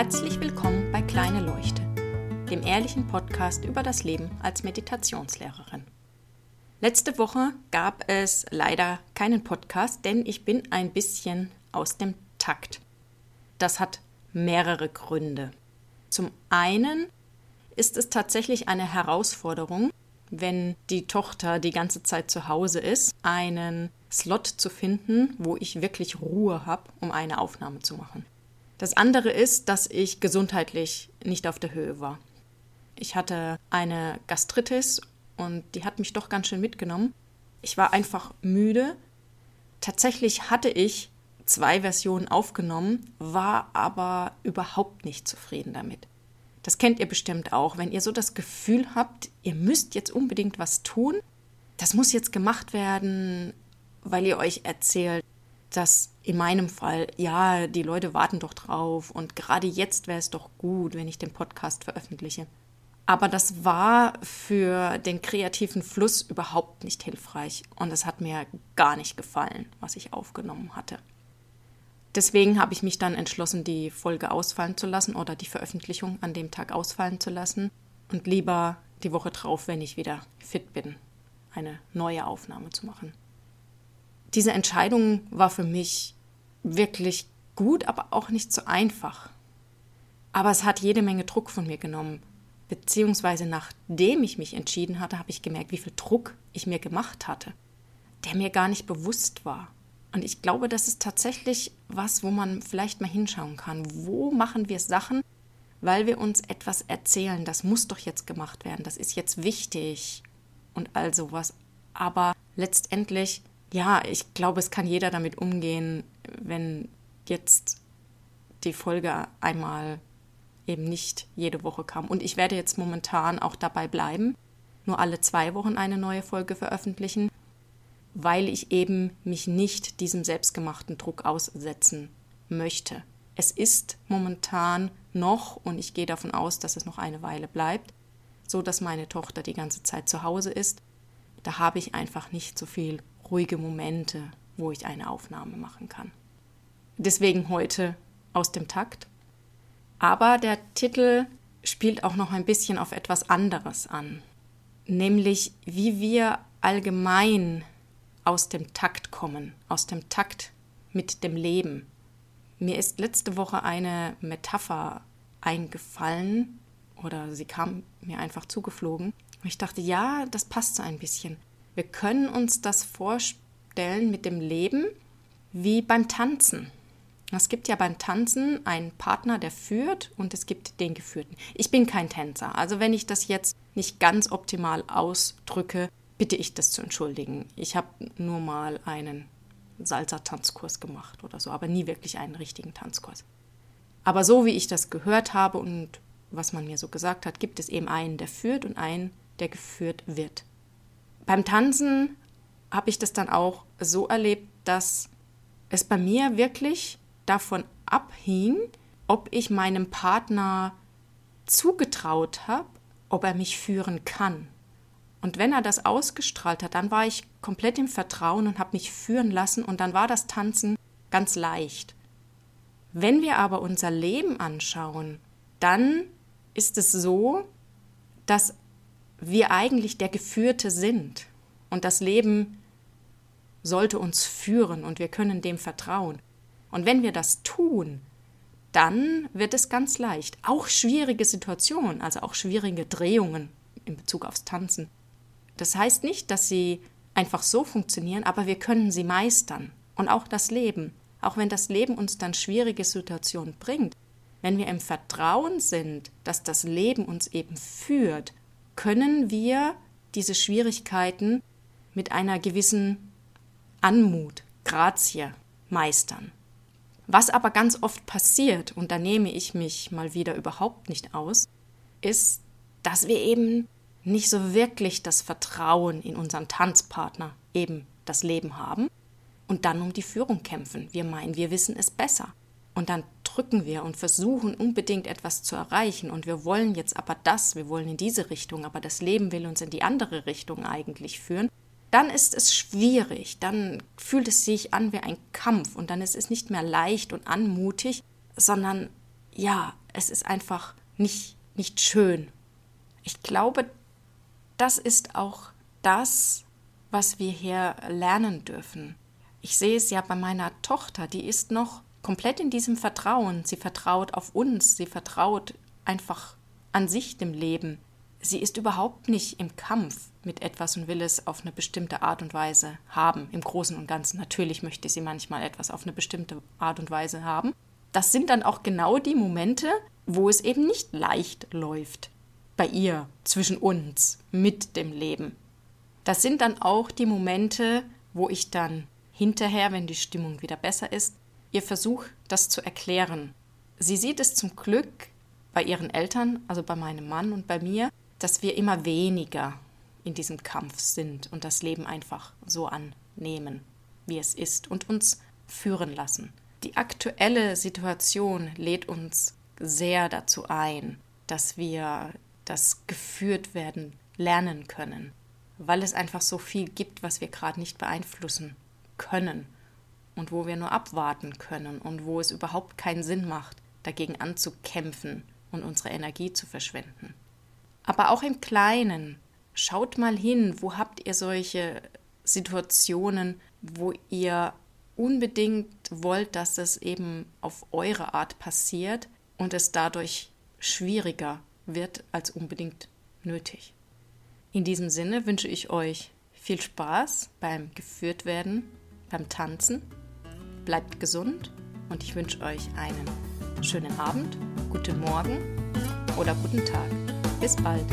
Herzlich willkommen bei Kleine Leuchte, dem ehrlichen Podcast über das Leben als Meditationslehrerin. Letzte Woche gab es leider keinen Podcast, denn ich bin ein bisschen aus dem Takt. Das hat mehrere Gründe. Zum einen ist es tatsächlich eine Herausforderung, wenn die Tochter die ganze Zeit zu Hause ist, einen Slot zu finden, wo ich wirklich Ruhe habe, um eine Aufnahme zu machen. Das andere ist, dass ich gesundheitlich nicht auf der Höhe war. Ich hatte eine Gastritis und die hat mich doch ganz schön mitgenommen. Ich war einfach müde. Tatsächlich hatte ich zwei Versionen aufgenommen, war aber überhaupt nicht zufrieden damit. Das kennt ihr bestimmt auch, wenn ihr so das Gefühl habt, ihr müsst jetzt unbedingt was tun, das muss jetzt gemacht werden, weil ihr euch erzählt, dass in meinem Fall, ja, die Leute warten doch drauf und gerade jetzt wäre es doch gut, wenn ich den Podcast veröffentliche. Aber das war für den kreativen Fluss überhaupt nicht hilfreich und es hat mir gar nicht gefallen, was ich aufgenommen hatte. Deswegen habe ich mich dann entschlossen, die Folge ausfallen zu lassen oder die Veröffentlichung an dem Tag ausfallen zu lassen und lieber die Woche drauf, wenn ich wieder fit bin, eine neue Aufnahme zu machen diese Entscheidung war für mich wirklich gut, aber auch nicht so einfach. Aber es hat jede Menge Druck von mir genommen. Beziehungsweise nachdem ich mich entschieden hatte, habe ich gemerkt, wie viel Druck ich mir gemacht hatte, der mir gar nicht bewusst war. Und ich glaube, das ist tatsächlich was, wo man vielleicht mal hinschauen kann. Wo machen wir Sachen, weil wir uns etwas erzählen, das muss doch jetzt gemacht werden, das ist jetzt wichtig und all sowas. Aber letztendlich ja, ich glaube, es kann jeder damit umgehen, wenn jetzt die Folge einmal eben nicht jede Woche kam. Und ich werde jetzt momentan auch dabei bleiben, nur alle zwei Wochen eine neue Folge veröffentlichen, weil ich eben mich nicht diesem selbstgemachten Druck aussetzen möchte. Es ist momentan noch, und ich gehe davon aus, dass es noch eine Weile bleibt, so dass meine Tochter die ganze Zeit zu Hause ist. Da habe ich einfach nicht so viel ruhige Momente, wo ich eine Aufnahme machen kann. Deswegen heute aus dem Takt. Aber der Titel spielt auch noch ein bisschen auf etwas anderes an, nämlich wie wir allgemein aus dem Takt kommen, aus dem Takt mit dem Leben. Mir ist letzte Woche eine Metapher eingefallen oder sie kam mir einfach zugeflogen. Ich dachte, ja, das passt so ein bisschen. Wir können uns das vorstellen mit dem Leben wie beim Tanzen. Es gibt ja beim Tanzen einen Partner, der führt und es gibt den Geführten. Ich bin kein Tänzer, also wenn ich das jetzt nicht ganz optimal ausdrücke, bitte ich das zu entschuldigen. Ich habe nur mal einen Salsa-Tanzkurs gemacht oder so, aber nie wirklich einen richtigen Tanzkurs. Aber so wie ich das gehört habe und was man mir so gesagt hat, gibt es eben einen, der führt und einen, der geführt wird. Beim Tanzen habe ich das dann auch so erlebt, dass es bei mir wirklich davon abhing, ob ich meinem Partner zugetraut habe, ob er mich führen kann. Und wenn er das ausgestrahlt hat, dann war ich komplett im Vertrauen und habe mich führen lassen und dann war das Tanzen ganz leicht. Wenn wir aber unser Leben anschauen, dann ist es so, dass wir eigentlich der Geführte sind. Und das Leben sollte uns führen und wir können dem vertrauen. Und wenn wir das tun, dann wird es ganz leicht. Auch schwierige Situationen, also auch schwierige Drehungen in Bezug aufs Tanzen. Das heißt nicht, dass sie einfach so funktionieren, aber wir können sie meistern. Und auch das Leben. Auch wenn das Leben uns dann schwierige Situationen bringt, wenn wir im Vertrauen sind, dass das Leben uns eben führt, können wir diese Schwierigkeiten mit einer gewissen Anmut, Grazie meistern. Was aber ganz oft passiert, und da nehme ich mich mal wieder überhaupt nicht aus, ist, dass wir eben nicht so wirklich das Vertrauen in unseren Tanzpartner, eben das Leben haben, und dann um die Führung kämpfen. Wir meinen, wir wissen es besser. Und dann drücken wir und versuchen unbedingt etwas zu erreichen und wir wollen jetzt aber das, wir wollen in diese Richtung, aber das Leben will uns in die andere Richtung eigentlich führen, dann ist es schwierig, dann fühlt es sich an wie ein Kampf und dann ist es nicht mehr leicht und anmutig, sondern ja, es ist einfach nicht, nicht schön. Ich glaube, das ist auch das, was wir hier lernen dürfen. Ich sehe es ja bei meiner Tochter, die ist noch komplett in diesem Vertrauen. Sie vertraut auf uns, sie vertraut einfach an sich dem Leben. Sie ist überhaupt nicht im Kampf mit etwas und will es auf eine bestimmte Art und Weise haben, im Großen und Ganzen. Natürlich möchte sie manchmal etwas auf eine bestimmte Art und Weise haben. Das sind dann auch genau die Momente, wo es eben nicht leicht läuft. Bei ihr, zwischen uns, mit dem Leben. Das sind dann auch die Momente, wo ich dann hinterher, wenn die Stimmung wieder besser ist, ihr versuche, das zu erklären. Sie sieht es zum Glück bei ihren Eltern, also bei meinem Mann und bei mir, dass wir immer weniger in diesem Kampf sind und das Leben einfach so annehmen, wie es ist und uns führen lassen. Die aktuelle Situation lädt uns sehr dazu ein, dass wir das geführt werden lernen können, weil es einfach so viel gibt, was wir gerade nicht beeinflussen können und wo wir nur abwarten können und wo es überhaupt keinen Sinn macht, dagegen anzukämpfen und unsere Energie zu verschwenden. Aber auch im Kleinen, schaut mal hin, wo habt ihr solche Situationen, wo ihr unbedingt wollt, dass es eben auf eure Art passiert und es dadurch schwieriger wird als unbedingt nötig. In diesem Sinne wünsche ich euch viel Spaß beim Geführtwerden, beim Tanzen. Bleibt gesund und ich wünsche euch einen schönen Abend, guten Morgen oder guten Tag. Bis bald.